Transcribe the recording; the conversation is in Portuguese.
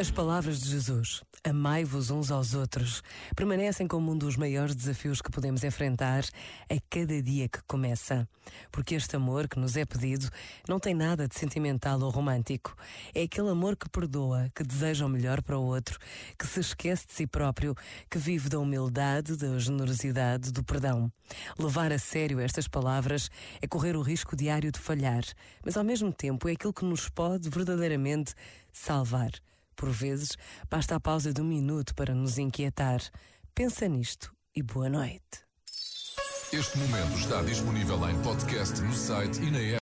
As palavras de Jesus, amai-vos uns aos outros, permanecem como um dos maiores desafios que podemos enfrentar a cada dia que começa. Porque este amor que nos é pedido não tem nada de sentimental ou romântico. É aquele amor que perdoa, que deseja o melhor para o outro, que se esquece de si próprio, que vive da humildade, da generosidade, do perdão. Levar a sério estas palavras é correr o risco diário de falhar, mas ao mesmo tempo é aquilo que nos pode verdadeiramente salvar. Por vezes, basta a pausa de um minuto para nos inquietar. Pensa nisto e boa noite. Este momento está disponível em podcast no site e na app.